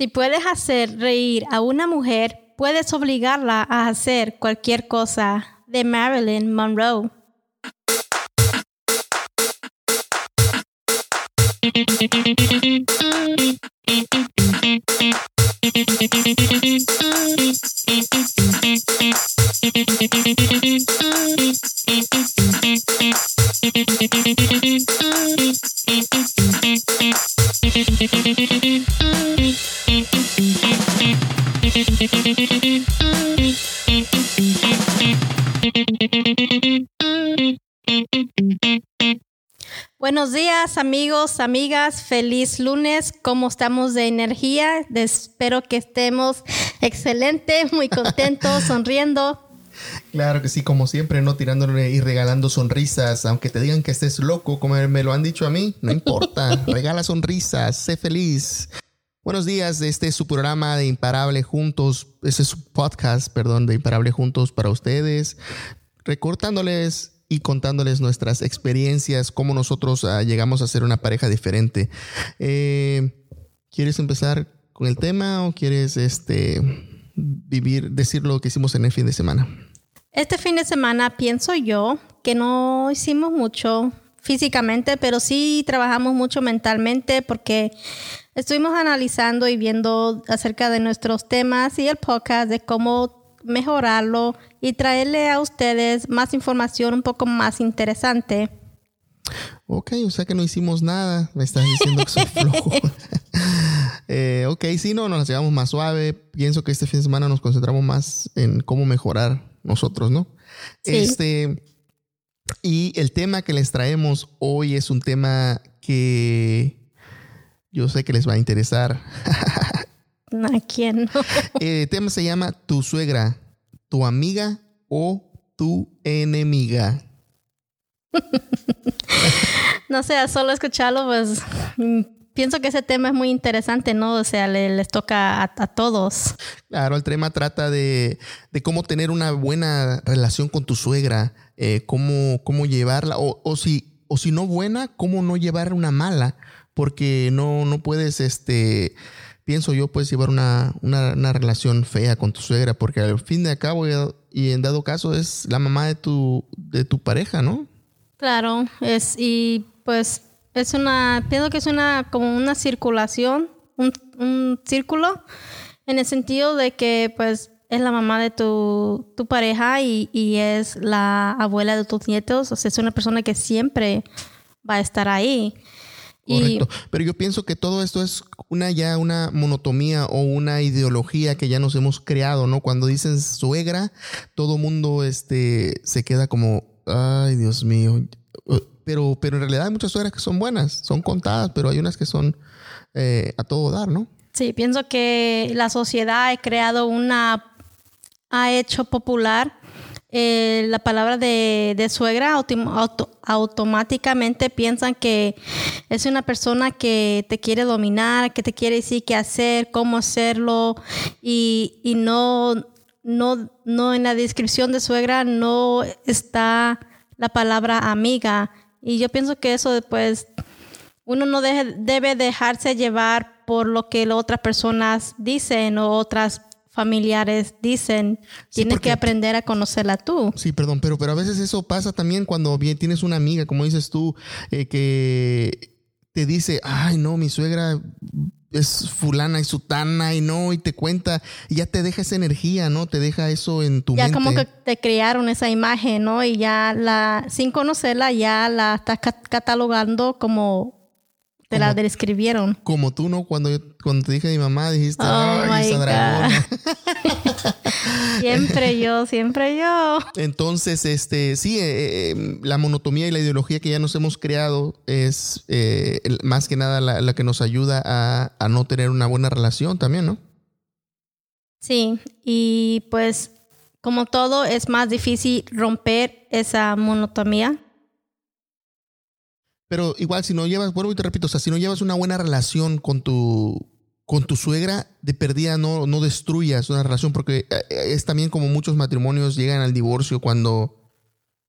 Si puedes hacer reír a una mujer, puedes obligarla a hacer cualquier cosa. De Marilyn Monroe. Días amigos, amigas, feliz lunes, ¿cómo estamos de energía? Espero que estemos excelentes, muy contentos, sonriendo. Claro que sí, como siempre, no tirándole y regalando sonrisas, aunque te digan que estés loco, como me lo han dicho a mí, no importa, regala sonrisas, sé feliz. Buenos días, este es su programa de Imparable Juntos, este es su podcast, perdón, de Imparable Juntos para ustedes, recortándoles y contándoles nuestras experiencias, cómo nosotros ah, llegamos a ser una pareja diferente. Eh, ¿Quieres empezar con el tema o quieres este, vivir, decir lo que hicimos en el fin de semana? Este fin de semana pienso yo que no hicimos mucho físicamente, pero sí trabajamos mucho mentalmente porque estuvimos analizando y viendo acerca de nuestros temas y el podcast de cómo mejorarlo y traerle a ustedes más información un poco más interesante. Ok, o sea que no hicimos nada. Me estás diciendo que soy flojo. eh, ok, sí, no, nos llevamos más suave. Pienso que este fin de semana nos concentramos más en cómo mejorar nosotros, ¿no? Este. Y el tema que les traemos hoy es un tema que yo sé que les va a interesar. ¿A quién no? El tema se llama Tu suegra, tu amiga o tu enemiga. no sé, solo escucharlo, pues pienso que ese tema es muy interesante, ¿no? O sea, les toca a, todos. Claro, el tema trata de, cómo tener una buena relación con tu suegra, eh, cómo, cómo llevarla, o, o, si, o si no buena, cómo no llevar una mala, porque no, no puedes, este pienso yo, puedes llevar una, relación fea con tu suegra, porque al fin de cabo y en dado caso es la mamá de tu, de tu pareja, ¿no? Claro, es, y pues es una, pienso que es una, como una circulación, un, círculo, en el sentido de que pues es la mamá de tu, tu pareja y, y, es la abuela de tus nietos, o sea, es una persona que siempre va a estar ahí. Correcto. Pero yo pienso que todo esto es una ya una monotomía o una ideología que ya nos hemos creado, ¿no? Cuando dicen suegra, todo mundo este, se queda como, ay, Dios mío. Pero, pero en realidad hay muchas suegras que son buenas, son contadas, pero hay unas que son eh, a todo dar, ¿no? Sí, pienso que la sociedad ha creado una, ha hecho popular eh, la palabra de, suegra automáticamente piensan que es una persona que te quiere dominar, que te quiere decir qué hacer, cómo hacerlo y, no, no, no en la descripción de suegra no está la palabra amiga. Y yo pienso que eso después uno no debe dejarse llevar por lo que otras personas dicen o otras familiares dicen, tienes que aprender a conocerla tú. Sí, perdón, pero, pero a veces eso pasa también cuando bien tienes una amiga, como dices tú, eh, que te dice, ay, no, mi suegra es fulana y sutana y no, y te cuenta, y ya te deja esa energía, ¿no? Te deja eso en tu mente. Ya como que te crearon esa imagen, ¿no? Y ya la, sin conocerla, ya la estás catalogando como te la describieron. Como tú, ¿no? Cuando, cuando te dije a mi mamá, dijiste, oh ay, esa siempre yo, siempre yo. Entonces, este, sí, eh, eh, la monotomía y la ideología que ya nos hemos creado es eh, más que nada la, que nos ayuda a, a no tener una buena relación también, ¿no? Sí, y pues como todo es más difícil romper esa monotomía pero igual, si no llevas, vuelvo y te repito, o sea, si no llevas una buena relación con tu, con tu suegra, de perdida no, no destruyas una relación, porque eh, es también como muchos matrimonios llegan al divorcio cuando,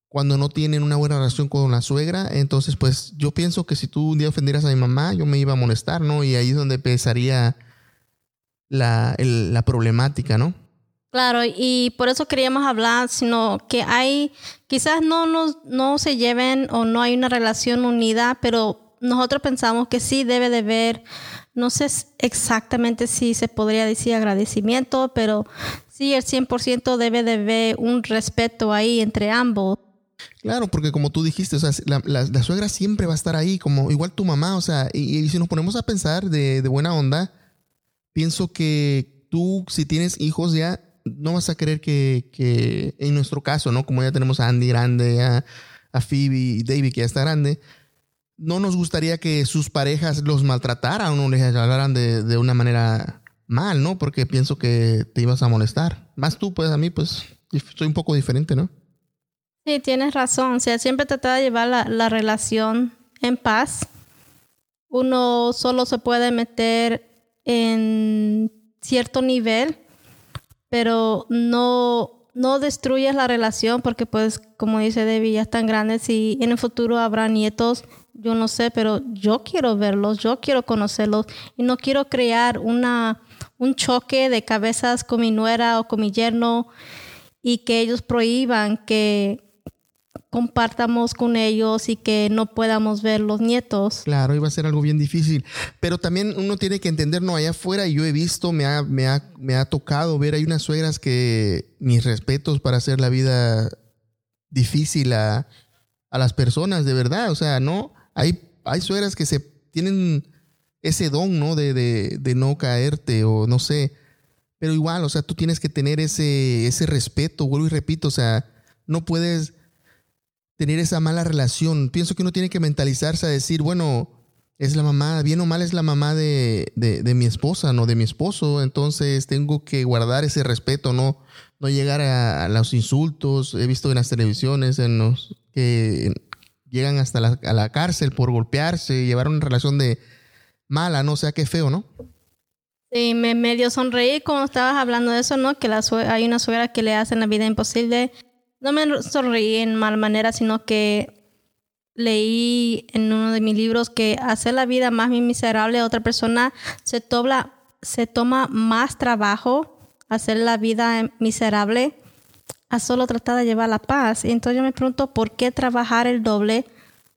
cuando no tienen una buena relación con la suegra. Entonces, pues yo pienso que si tú un día ofendieras a mi mamá, yo me iba a molestar, ¿no? Y ahí es donde empezaría la, la problemática, ¿no? Claro, y por eso queríamos hablar, sino que hay, quizás no, no, no se lleven o no hay una relación unida, pero nosotros pensamos que sí debe de haber, no sé exactamente si se podría decir agradecimiento, pero sí el 100% debe de haber un respeto ahí entre ambos. Claro, porque como tú dijiste, o sea, la, suegra siempre va a estar ahí, como igual tu mamá, o sea, y, si nos ponemos a pensar de, de buena onda, pienso que tú, si tienes hijos ya, no vas a creer que, que, en nuestro caso, ¿no? Como ya tenemos a Andy grande, a, a Phoebe y David que ya está grande, no nos gustaría que sus parejas los maltrataran o les hablaran de, de, una manera mal, ¿no? Porque pienso que te ibas a molestar. Más tú, pues a mí, pues, soy un poco diferente, ¿no? Sí, tienes razón. O sea, siempre trata de llevar la, la relación en paz. Uno solo se puede meter en cierto nivel pero no, no destruyes la relación porque pues como dice Debbie, ya están grandes y en el futuro habrá nietos, yo no sé, pero yo quiero verlos, yo quiero conocerlos y no quiero crear una, un choque de cabezas con mi nuera o con mi yerno y que ellos prohíban que compartamos con ellos y que no podamos ver los nietos. Claro, iba a ser algo bien difícil. Pero también uno tiene que entender, no, allá afuera yo he visto, me ha, me ha, me ha tocado ver, hay unas suegras que mis respetos para hacer la vida difícil a, a las personas, de verdad. O sea, no, hay, hay suegras que se tienen ese don, ¿no? De, de, de no caerte o no sé. Pero igual, o sea, tú tienes que tener ese, ese respeto, vuelvo y repito, o sea, no puedes tener esa mala relación. Pienso que uno tiene que mentalizarse a decir, bueno, es la mamá, bien o mal es la mamá de, de, mi esposa, no de mi esposo, entonces tengo que guardar ese respeto, no, no llegar a, los insultos. He visto en las televisiones en los que llegan hasta la, a la cárcel por golpearse, llevar una relación de mala, no o sea qué feo, ¿no? Sí, me medio sonreí cuando estabas hablando de eso, ¿no? Que la hay una suegra que le hacen la vida imposible no me sonreí en mal manera, sino que leí en uno de mis libros que hacer la vida más miserable a otra persona se, se toma más trabajo hacer la vida miserable a solo tratar de llevar la paz. Y entonces yo me pregunto, ¿por qué trabajar el doble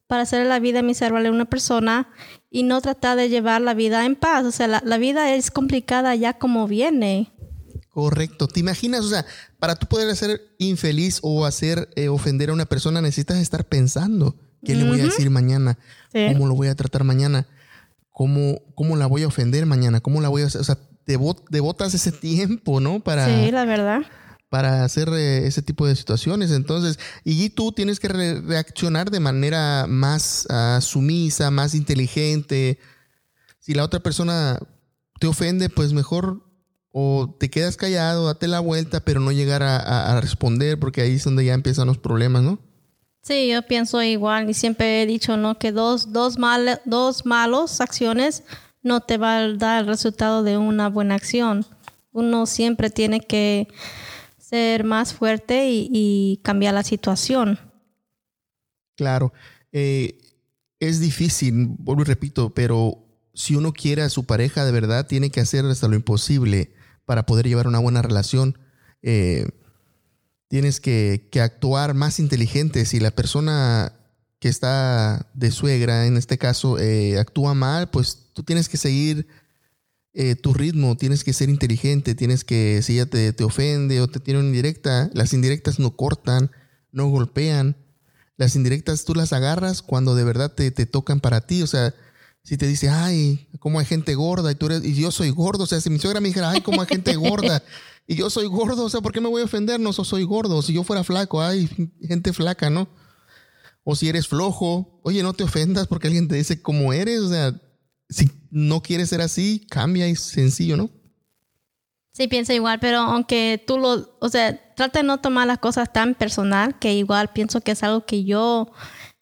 para hacer la vida miserable a una persona y no tratar de llevar la vida en paz? O sea, la vida es complicada ya como viene. Correcto. ¿Te imaginas? O sea, para tú poder hacer infeliz o hacer eh, ofender a una persona, necesitas estar pensando qué le voy a decir mañana, cómo lo voy a tratar mañana, cómo, cómo la voy a ofender mañana, cómo la voy a hacer. O sea, te devotas ese tiempo, ¿no? Para, sí, la verdad. Para hacer eh, ese tipo de situaciones. Entonces, y tú tienes que reaccionar de manera más sumisa, más inteligente. Si la otra persona te ofende, pues mejor o te quedas callado, date la vuelta, pero no llegar a, responder, porque ahí es donde ya empiezan los problemas, ¿no? Sí, yo pienso igual y siempre he dicho, ¿no? Que dos, dos, mal, dos malos acciones no te va a dar el resultado de una buena acción. Uno siempre tiene que ser más fuerte y, cambiar la situación. Claro. Eh, es difícil, vuelvo y repito, pero si uno quiere a su pareja de verdad, tiene que hacer hasta lo imposible para poder llevar una buena relación. Eh, tienes que, actuar más inteligente. Si la persona que está de suegra, en este caso, eh, actúa mal, pues tú tienes que seguir eh, tu ritmo, tienes que ser inteligente, tienes que, si ella te, te, ofende o te tiene una indirecta, las indirectas no cortan, no golpean. Las indirectas tú las agarras cuando de verdad te, te tocan para ti. O sea, si te dice, ay, cómo hay gente gorda y tú eres, y yo soy gordo, o sea, si mi suegra me dijera, ay, cómo hay gente gorda y yo soy gordo, o sea, ¿por qué me voy a ofender? No, soy gordo. Si yo fuera flaco, ay, gente flaca, ¿no? O si eres flojo, oye, no te ofendas porque alguien te dice cómo eres, o sea, si no quieres ser así, cambia y sencillo, ¿no? Sí, piensa igual, pero aunque tú lo, o sea, trata de no tomar las cosas tan personal, que igual pienso que es algo que yo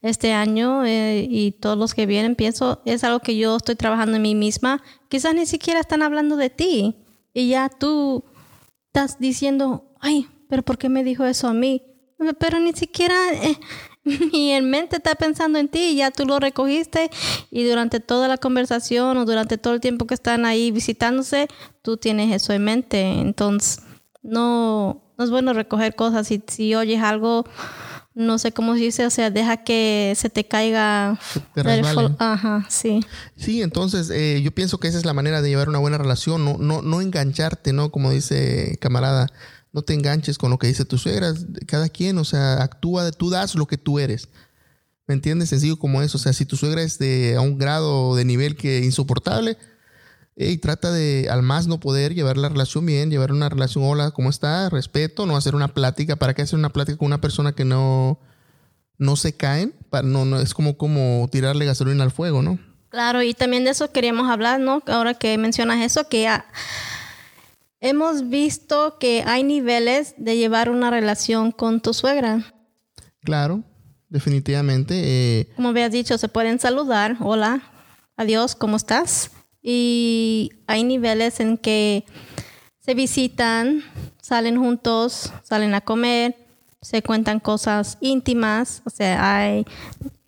este año eh, y todos los que vienen, pienso, es algo que yo estoy trabajando en mí misma. Quizás ni siquiera están hablando de ti y ya tú estás diciendo, ay, pero ¿por qué me dijo eso a mí? Pero ni siquiera eh, y en mente está pensando en ti y ya tú lo recogiste y durante toda la conversación o durante todo el tiempo que están ahí visitándose, tú tienes eso en mente. Entonces, no, no es bueno recoger cosas. Si, si oyes algo, no sé cómo se dice, o sea, deja que se te caiga. Ajá, sí. Sí, entonces eh, yo pienso que esa es la manera de llevar una buena relación, no, no, no engancharte, ¿no? Como dice camarada no te enganches con lo que dice tu suegra, cada quien, o sea, actúa, tú das lo que tú eres. ¿Me entiendes? Sencillo como eso. O sea, si tu suegra es de a un grado de nivel que insoportable, y trata de al más no poder llevar la relación bien, llevar una relación, hola, ¿cómo está? Respeto, no hacer una plática. ¿Para qué hacer una plática con una persona que no, no se caen? No, no, es como, como tirarle gasolina al fuego, ¿no? Claro, y también de eso queríamos hablar, ¿no? Ahora que mencionas eso, que ya Hemos visto que hay niveles de llevar una relación con tu suegra. Claro, definitivamente. Eh, Como habías dicho, se pueden saludar, hola, adiós, ¿cómo estás? Y hay niveles en que se visitan, salen juntos, salen a comer, se cuentan cosas íntimas, o sea, hay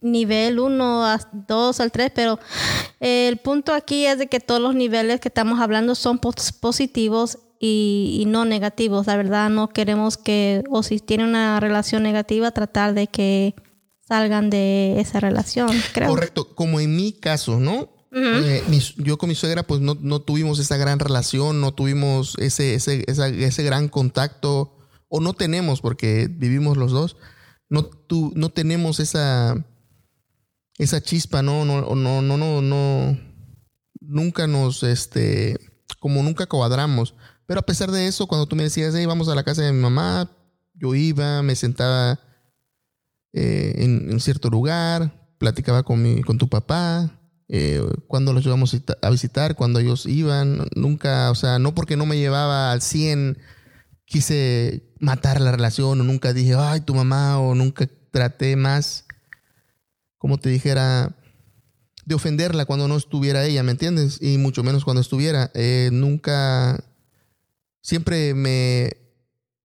nivel 1, 2 al 3, pero el punto aquí es de que todos los niveles que estamos hablando son positivos y, no negativos. La verdad, no queremos que, o si tienen una relación negativa, tratar de que salgan de esa relación, creo. Correcto, como en mi caso, ¿no? Eh, yo con mi suegra pues no, no, tuvimos esa gran relación, no tuvimos ese, ese, ese gran contacto, o no tenemos porque vivimos los dos, no, tu, no tenemos esa, esa chispa, ¿no? No, no, no, no, no, nunca nos, este, como nunca cuadramos. Pero a pesar de eso, cuando tú me decías, hey, vamos a la casa de mi mamá, yo iba, me sentaba eh, en, cierto lugar, platicaba con, mi, con tu papá, eh, cuando los llevamos a visitar, cuando ellos iban, nunca, o sea, no porque no me llevaba al 100, quise matar la relación, o nunca dije, ay, tu mamá, o nunca traté más, como te dijera, de ofenderla cuando no estuviera ella, ¿me entiendes? Y mucho menos cuando estuviera. Eh, nunca siempre me,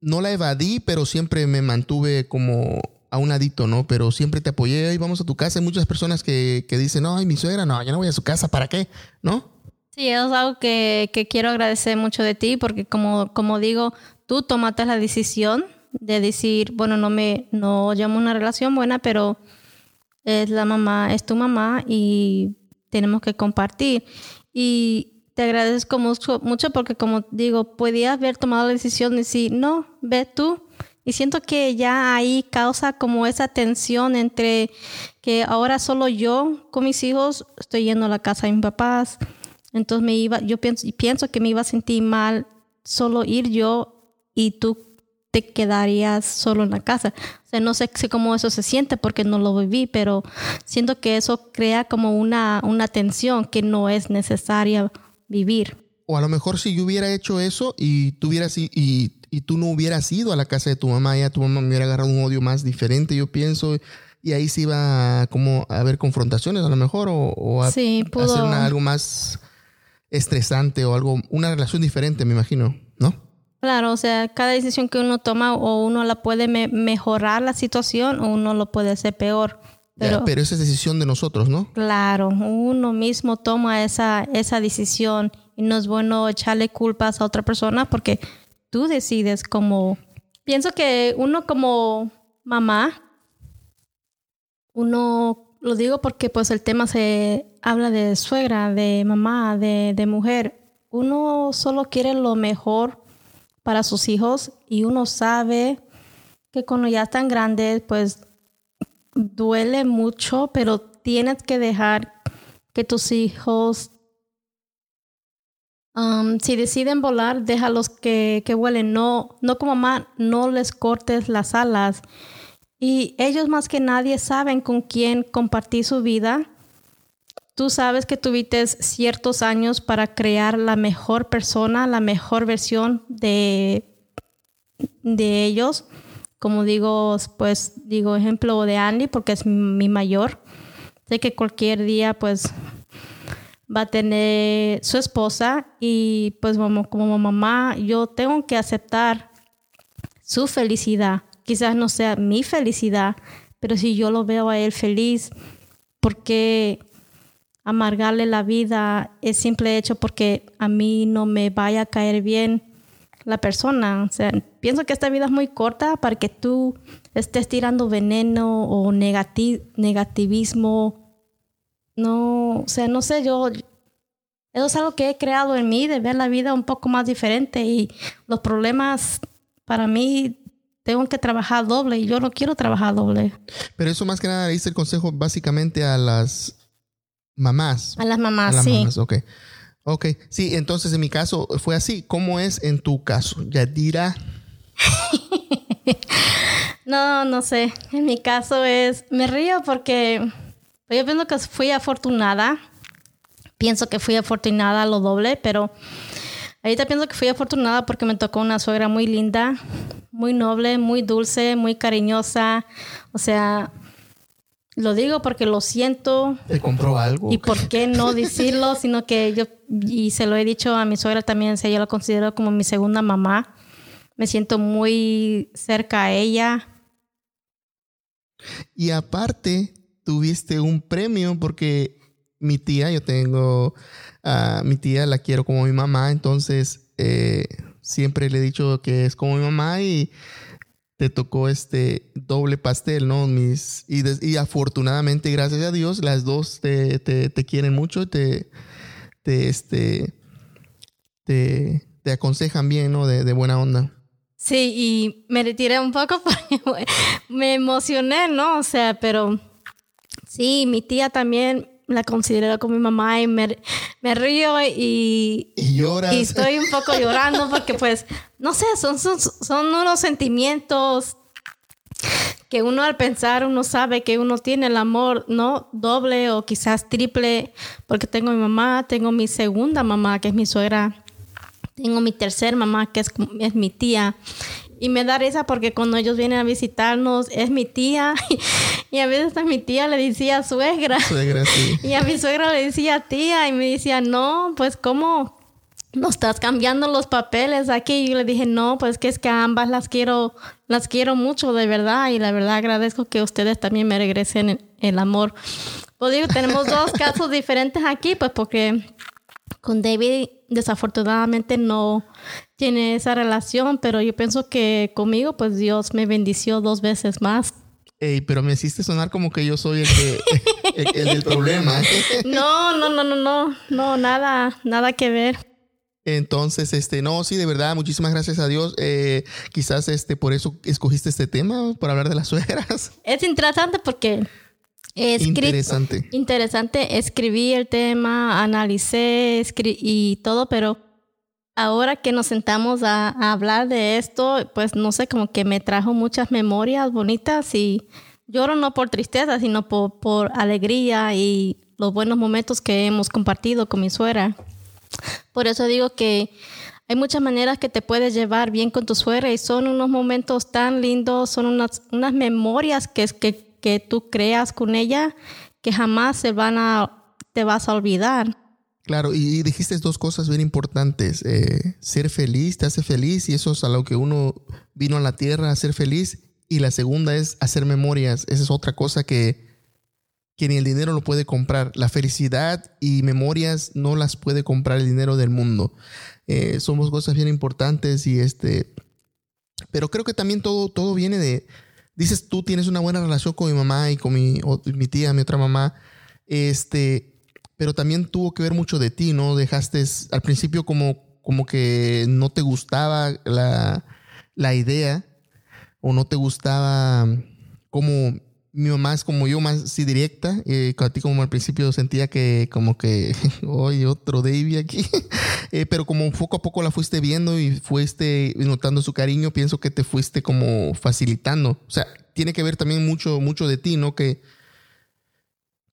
no la evadí, pero siempre me mantuve como a un ladito, ¿no? Pero siempre te apoyé y vamos a tu casa. Hay muchas personas que, que dicen, no, ay, mi suegra, no, yo no voy a su casa, ¿para qué? ¿No? Sí, es algo que, que quiero agradecer mucho de ti porque como, como digo, tú tomaste la decisión de decir, bueno, no me, no llamo una relación buena, pero es la mamá, es tu mamá y tenemos que compartir. Y te agradezco mucho, mucho porque como digo, podía haber tomado la decisión de decir, no, ve tú. Y siento que ya ahí causa como esa tensión entre que ahora solo yo con mis hijos estoy yendo a la casa de mis papás. Entonces me iba, yo pienso, pienso que me iba a sentir mal solo ir yo y tú te quedarías solo en la casa. O sea, no sé, cómo eso se siente porque no lo viví, pero siento que eso crea como una, una tensión que no es necesaria vivir. O a lo mejor si yo hubiera hecho eso y y, y, tú no hubieras ido a la casa de tu mamá, ya tu mamá me hubiera agarrado un odio más diferente, yo pienso, y ahí sí iba a, como a haber confrontaciones a lo mejor, o, a, hacer algo más estresante o algo, una relación diferente, me imagino, ¿no? Claro, o sea, cada decisión que uno toma o uno la puede mejorar la situación o uno lo puede hacer peor. Pero, esa es decisión de nosotros, ¿no? Claro, uno mismo toma esa, esa decisión y no es bueno echarle culpas a otra persona porque tú decides como... Pienso que uno como mamá, uno, lo digo porque pues el tema se habla de suegra, de mamá, de, de mujer, uno solo quiere lo mejor para sus hijos y uno sabe que cuando ya están grandes, pues duele mucho, pero tienes que dejar que tus hijos, si deciden volar, déjalos que, que vuelen. No, no como mamá, no les cortes las alas. Y ellos más que nadie saben con quién compartir su vida. Tú sabes que tuviste ciertos años para crear la mejor persona, la mejor versión de, de ellos como digo, pues digo ejemplo de Andy porque es mi mayor. Sé que cualquier día pues va a tener su esposa y pues como, como mamá yo tengo que aceptar su felicidad. Quizás no sea mi felicidad, pero si yo lo veo a él feliz, ¿por qué amargarle la vida es simple hecho porque a mí no me vaya a caer bien la persona? O sea, pienso que esta vida es muy corta para que tú estés tirando veneno o negativismo. No, o sea, no sé, yo, eso es algo que he creado en mí, de ver la vida un poco más diferente y los problemas para mí tengo que trabajar doble y yo no quiero trabajar doble. Pero eso más que nada le dice el consejo básicamente a las mamás. A las mamás, a las sí. Mamás, ok. Ok, sí, entonces en mi caso fue así. ¿Cómo es en tu caso? Yadira. no, no sé. En mi caso es, me río porque yo pienso que fui afortunada. Pienso que fui afortunada a lo doble, pero ahorita pienso que fui afortunada porque me tocó una suegra muy linda, muy noble, muy dulce, muy cariñosa. O sea, lo digo porque lo siento. ¿Te compró algo? Y por qué no decirlo, sino que yo, y se lo he dicho a mi suegra también, o yo lo considero como mi segunda mamá. Me siento muy cerca a ella. Y aparte, tuviste un premio porque mi tía, yo tengo a mi tía, la quiero como mi mamá, entonces eh, siempre le he dicho que es como mi mamá y te tocó este doble pastel, ¿no? Mis, y, afortunadamente, gracias a Dios, las dos te, quieren mucho, te, te, este, te, aconsejan bien, ¿no? De, de, buena onda. Sí, y me retiré un poco porque me emocioné, ¿no? O sea, pero sí, mi tía también la considero como mi mamá y me, río y, y, y estoy un poco llorando porque pues, no sé, son, son, son unos sentimientos que uno al pensar uno sabe que uno tiene el amor, ¿no? Doble o quizás triple, porque tengo mi mamá, tengo mi segunda mamá, que es mi suegra, tengo mi tercer mamá, que es, es mi tía, y me da risa porque cuando ellos vienen a visitarnos es mi tía. Y a veces a mi tía le decía suegra. Suegra, sí. Y a mi suegra le decía tía. Y me decía, no, pues cómo no estás cambiando los papeles aquí. Y yo le dije, no, pues que es que a ambas las quiero, las quiero mucho de verdad. Y la verdad agradezco que ustedes también me regresen el, el amor. Pues digo, tenemos dos casos diferentes aquí, pues porque con David desafortunadamente no tiene esa relación, pero yo pienso que conmigo pues Dios me bendició dos veces más. Ey, pero me hiciste sonar como que yo soy el, que, el, del problema. no, no, no, no, no, no, nada, nada que ver. Entonces, este, no, sí, de verdad, muchísimas gracias a Dios. Eh, quizás este, por eso escogiste este tema, para hablar de las suegras. Es interesante porque interesante. Interesante. Escribí el tema, analicé y todo, pero ahora que nos sentamos a, hablar de esto, pues no sé, como que me trajo muchas memorias bonitas y lloro no por tristeza, sino por, por alegría y los buenos momentos que hemos compartido con mi suegra. Por eso digo que hay muchas maneras que te puedes llevar bien con tu suegra y son unos momentos tan lindos, son unas, unas memorias que, que que tú creas con ella que jamás se van a, te vas a olvidar. Claro, y dijiste dos cosas bien importantes. Eh, ser feliz te hace feliz y eso es a lo que uno vino a la tierra a ser feliz. Y la segunda es hacer memorias. Esa es otra cosa que, que ni el dinero lo puede comprar. La felicidad y memorias no las puede comprar el dinero del mundo. Eh, somos cosas bien importantes y este... Pero creo que también todo, todo viene de, dices tú tienes una buena relación con mi mamá y con mi, mi tía, mi otra mamá, este, pero también tuvo que ver mucho de ti, ¿no? Dejaste al principio como, como que no te gustaba la, la idea o no te gustaba como mi mamá es como yo, más sí directa. A ti como al principio sentía que como que, oye, otro Davy aquí. Eh, pero como poco a poco la fuiste viendo y fuiste notando su cariño, pienso que te fuiste como facilitando. O sea, tiene que ver también mucho, mucho de ti, ¿no? Que,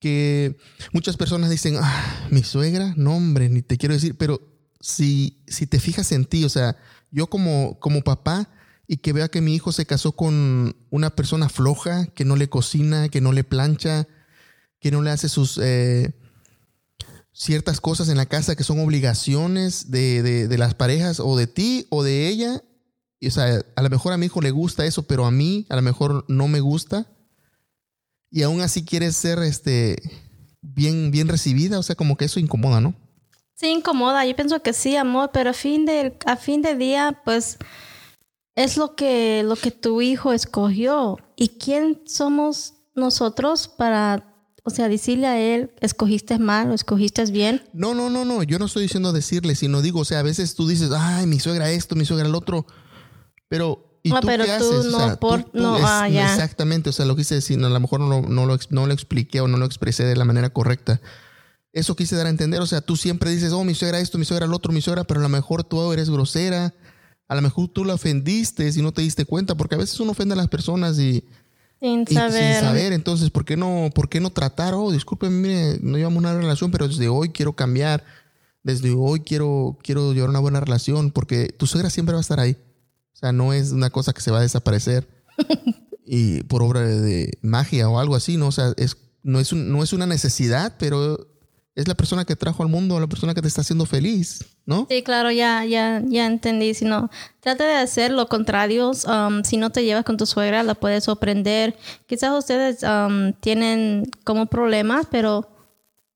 que muchas personas dicen, ah, mi suegra, no hombre, ni te quiero decir, pero si, si te fijas en ti, o sea, yo como, como papá, y que vea que mi hijo se casó con una persona floja, que no le cocina, que no le plancha, que no le hace sus eh, ciertas cosas en la casa que son obligaciones de, las parejas o de ti o de ella. Y, o sea, a lo mejor a mi hijo le gusta eso, pero a mí a lo mejor no me gusta. y aún así quieres ser este bien, bien recibida, o sea, como que eso incomoda, ¿no? Sí, incomoda. Yo pienso que sí, amor, pero a fin de, a fin de día, pues es lo que, lo que tu hijo escogió. ¿Y quién somos nosotros para, o sea, decirle a él, escogiste mal o escogiste bien? No, no, no, no. Yo no estoy diciendo decirle, sino digo, o sea, a veces tú dices, ay, mi suegra esto, mi suegra el otro. Pero ¿Y ah, tú pero qué tú haces? no, o sea, por- tú- tú no, es- ah, ya. Exactamente, o sea, lo quise decir, a lo mejor no, no, lo, no lo expliqué o no lo expresé de la manera correcta. Eso quise dar a entender, o sea, tú siempre dices, oh, mi suegra esto, mi suegra el otro, mi suegra, pero a lo mejor tú eres grosera, a lo mejor tú la ofendiste y no te diste cuenta, porque a veces uno ofende a las personas y, Sin y saber. sin saber, entonces, ¿por qué no, por qué no tratar? Oh, disculpen, mire, no llevamos una relación, pero desde hoy quiero cambiar, desde hoy quiero, quiero llevar una buena relación, porque tu suegra siempre va a estar ahí. O sea, no es una cosa que se va a desaparecer y por obra de, de magia o algo así, ¿no? O sea, es, no, es un- no es una necesidad, pero es la persona que trajo al mundo, la persona que te está haciendo feliz, ¿no? Sí, claro, ya, ya, ya entendí. Si no, trata de hacer lo contrario. Um, si no te llevas con tu suegra, la puedes sorprender. Quizás ustedes um, tienen como problemas, pero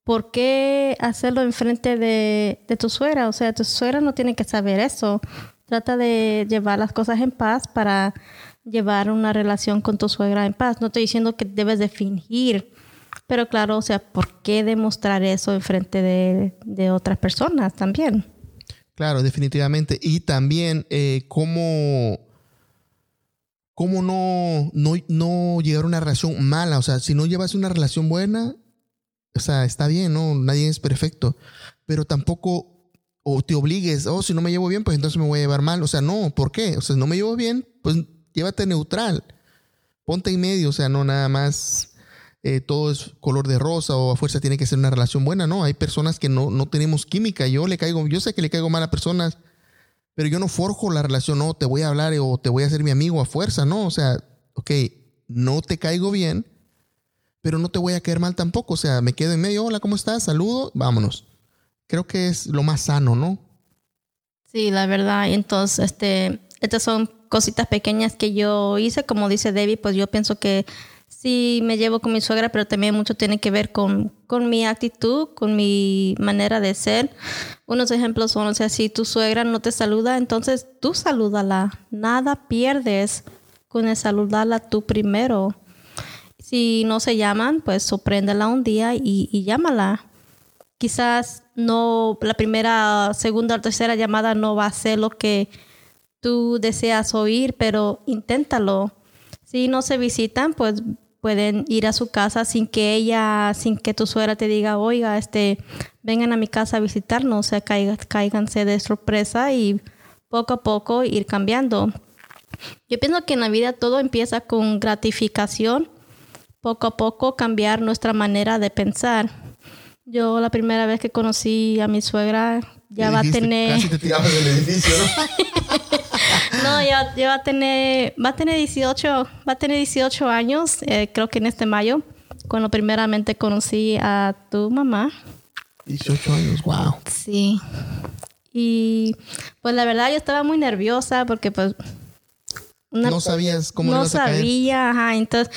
¿por qué hacerlo enfrente de, de tu suegra? O sea, tu suegra no tiene que saber eso. Trata de llevar las cosas en paz para llevar una relación con tu suegra en paz. No estoy diciendo que debes de fingir, pero claro, o sea, ¿por qué demostrar eso enfrente de, de otras personas también? Claro, definitivamente. Y también, eh, cómo, cómo no, no, no llegar a una relación mala. O sea, si no llevas una relación buena, o sea, está bien, ¿no? Nadie es perfecto. Pero tampoco, o te obligues, oh, si no me llevo bien, pues entonces me voy a llevar mal. O sea, no, ¿por qué? O sea, no me llevo bien, pues llévate neutral. Ponte en medio, o sea, no nada más eh, todo es color de rosa o a fuerza tiene que ser una relación buena. No, hay personas que no, no tenemos química. Yo le caigo, yo sé que le caigo mal a personas, pero yo no forjo la relación. No, te voy a hablar o te voy a hacer mi amigo a fuerza. No, o sea, ok, no te caigo bien, pero no te voy a caer mal tampoco. O sea, me quedo en medio. Hola, ¿cómo estás? Saludo, vámonos. Creo que es lo más sano, ¿no? Sí, la verdad. Entonces, este, estas son cositas pequeñas que yo hice. Como dice David, pues yo pienso que sí me llevo con mi suegra, pero también mucho tiene que ver con, con mi actitud, con mi manera de ser. Unos ejemplos son, o sea, si tu suegra no te saluda, entonces tú salúdala. Nada pierdes con el saludarla tú primero. Si no se llaman, pues sorpréndela un día y, y llámala quizás no la primera, segunda o tercera llamada no va a ser lo que tú deseas oír, pero inténtalo. Si no se visitan, pues pueden ir a su casa sin que ella, sin que tu suegra te diga, oiga, este, vengan a mi casa a visitarnos, o sea, caiga- cáiganse de sorpresa y poco a poco ir cambiando. Yo pienso que en la vida todo empieza con gratificación, poco a poco cambiar nuestra manera de pensar. Yo la primera vez que conocí a mi suegra ya ¿Qué va a tener Casi te tirabas del edificio, ¿no? no, ya, ya va a tener va a tener 18, va a tener 18 años, eh, creo que en este mayo, cuando primeramente conocí a tu mamá. 18 años, wow. Sí. Y pues la verdad yo estaba muy nerviosa porque pues una- No sabías cómo no ibas a caer. sabía, ajá, entonces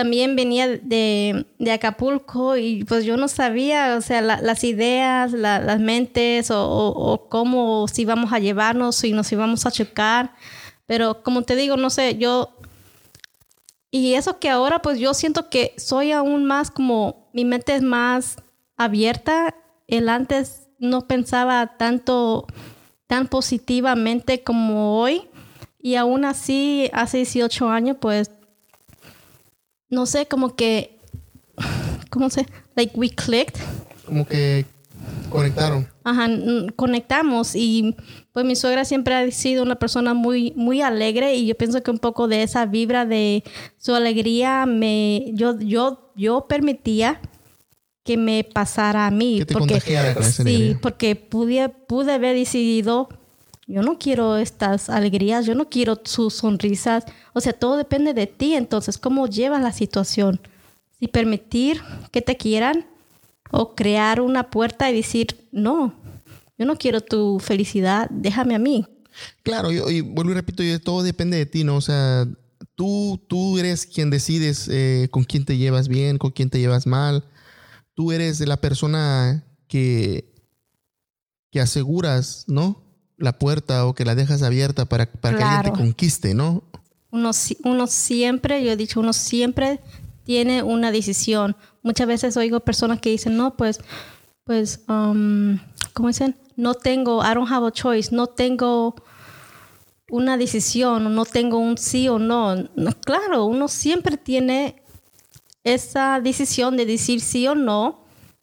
también venía de, de Acapulco y pues yo no sabía, o sea, la- las ideas, la- las mentes o cómo si íbamos a llevarnos, si nos íbamos a chocar, pero como te digo, no sé, yo... Y eso que ahora pues yo siento que soy aún más como, mi mente es más abierta, el antes no pensaba tanto, tan positivamente como hoy. Y aún así, hace 18 años, pues, no sé, como que, ¿cómo se? Like we clicked. Como que conectaron. Ajá, conectamos y pues mi suegra siempre ha sido una persona muy muy alegre y yo pienso que un poco de esa vibra de su alegría me yo yo yo permitía que me pasara a mí Que te porque contagiara con esa sí, alegría. porque pude pude haber decidido yo no quiero estas alegrías, yo no quiero sus sonrisas, o sea, todo depende de ti, entonces cómo llevas la situación. Si permitir que te quieran o crear una puerta y decir, no, yo no quiero tu felicidad, déjame a mí. Claro, yo, y vuelvo y repito, y todo depende de ti, ¿no? O sea, tú, tú eres quien decides eh, con quién te llevas bien, con quién te llevas mal. Tú eres la persona que, que aseguras, ¿no? La puerta o que la dejas abierta para, para que alguien te conquiste, ¿no? Uno, uno siempre, yo he dicho, uno siempre tiene una decisión. Muchas veces oigo personas que dicen, no, pues, pues, um, ¿cómo dicen? No tengo, I don't have a choice, no tengo una decisión, no tengo un sí o no. Claro, uno siempre tiene esa decisión de decir sí o no,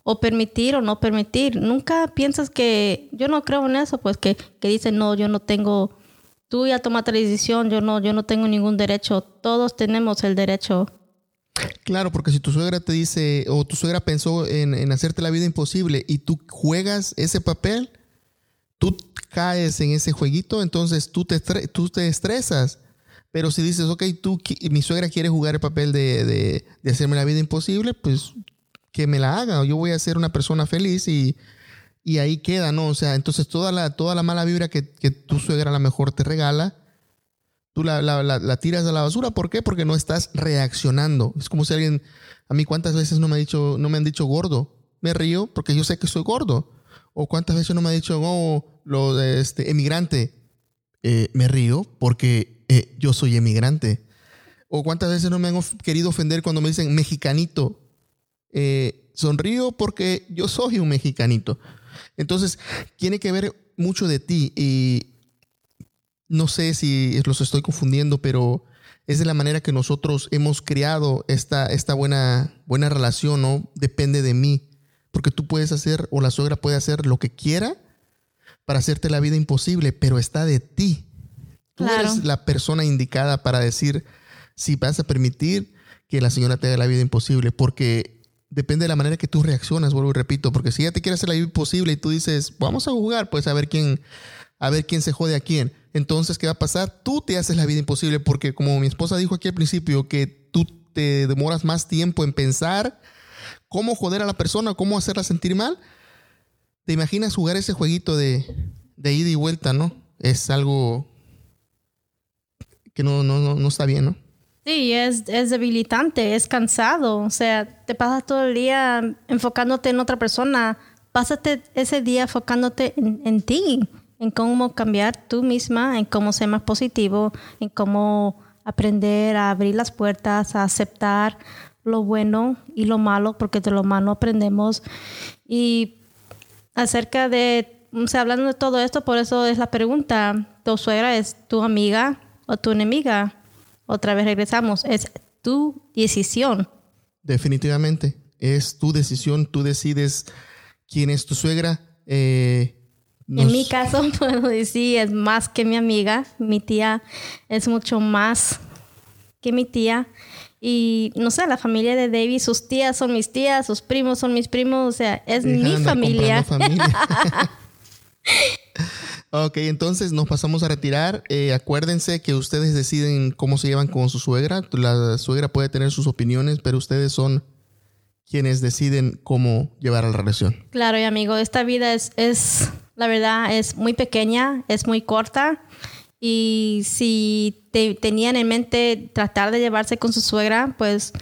o permitir o no permitir. Nunca piensas que, yo no creo en eso, pues que, que dicen, no, yo no tengo, tú ya tomaste la decisión, yo no, yo no tengo ningún derecho. Todos tenemos el derecho. Claro, porque si tu suegra te dice, o tu suegra pensó en, hacerte la vida imposible y tú juegas ese papel, tú caes en ese jueguito, entonces tú te, tú te estresas. Pero si dices, ok, tú, mi suegra quiere jugar el papel de, de, hacerme la vida imposible, pues que me la haga. Yo voy a ser una persona feliz y, y ahí queda, ¿no? O sea, entonces toda la, toda la mala vibra que, que tu suegra a lo mejor te regala, tú la, la, tiras a la basura. ¿Por qué? Porque no estás reaccionando. Es como si alguien, a mí cuántas veces no me, ha dicho, no me han dicho gordo. Me río porque yo sé que soy gordo. O cuántas veces no me ha dicho, oh, lo de este emigrante. Eh, me río porque eh, yo soy emigrante. O cuántas veces no me han querido ofender cuando me dicen mexicanito. Eh, sonrío porque yo soy un mexicanito. Entonces, tiene que ver mucho de ti. Y no sé si los estoy confundiendo, pero es de la manera que nosotros hemos creado esta, esta buena, buena relación, ¿no? Depende de mí. Porque tú puedes hacer, o la suegra puede hacer lo que quiera para hacerte la vida imposible, pero está de ti. Tú eres la persona indicada para decir si vas a permitir que la señora te haga la vida imposible, porque depende de la manera que tú reaccionas, vuelvo y repito, porque si ella te quiere hacer la vida imposible y tú dices, vamos a jugar, pues a ver quién, a ver quién se jode a quién. Entonces, ¿qué va a pasar? Tú te haces la vida imposible, porque como mi esposa dijo aquí al principio, que tú te demoras más tiempo en pensar cómo joder a la persona, cómo hacerla sentir mal. ¿Te imaginas jugar ese jueguito de, ida y vuelta, no? Es algo que no, no, no, está bien, ¿no? Sí, es, es, debilitante, es cansado. O sea, te pasas todo el día enfocándote en otra persona. Pásate ese día enfocándote en, en ti, en cómo cambiar tú misma, en cómo ser más positivo, en cómo aprender a abrir las puertas, a aceptar lo bueno y lo malo, porque de lo malo aprendemos. Y acerca de, o sea, hablando de todo esto, por eso es la pregunta, ¿tu suegra es tu amiga o tu enemiga? Otra vez regresamos, es tu decisión. Definitivamente, es tu decisión, tú decides quién es tu suegra. Eh, en mi caso, puedo decir, es más que mi amiga, mi tía es mucho más que mi tía. Y no sé, la familia de David, sus tías son mis tías, sus primos son mis primos, o sea, es mi familia. ok, entonces nos pasamos a retirar. Eh, acuérdense que ustedes deciden cómo se llevan con su suegra. La suegra puede tener sus opiniones, pero ustedes son quienes deciden cómo llevar a la relación. Claro, y amigo, esta vida es, es, la verdad, es muy pequeña, es muy corta. Y si te, tenían en mente tratar de llevarse con su suegra, pues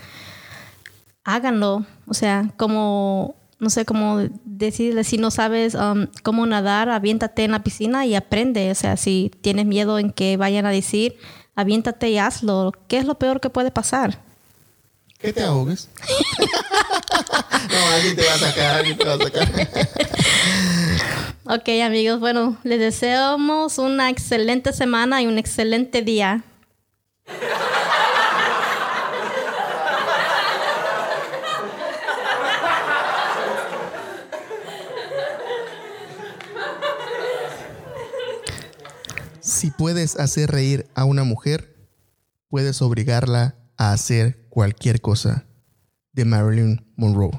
háganlo. O sea, como, no sé cómo decirle, si no sabes um, cómo nadar, aviéntate en la piscina y aprende. O sea, si tienes miedo en que vayan a decir, aviéntate y hazlo. ¿Qué es lo peor que puede pasar? Que te ahogues. no, alguien te va a sacar, alguien te va a sacar. ok, amigos, bueno, les deseamos una excelente semana y un excelente día. Si puedes hacer reír a una mujer, puedes obligarla a hacer cualquier cosa de Marilyn Monroe.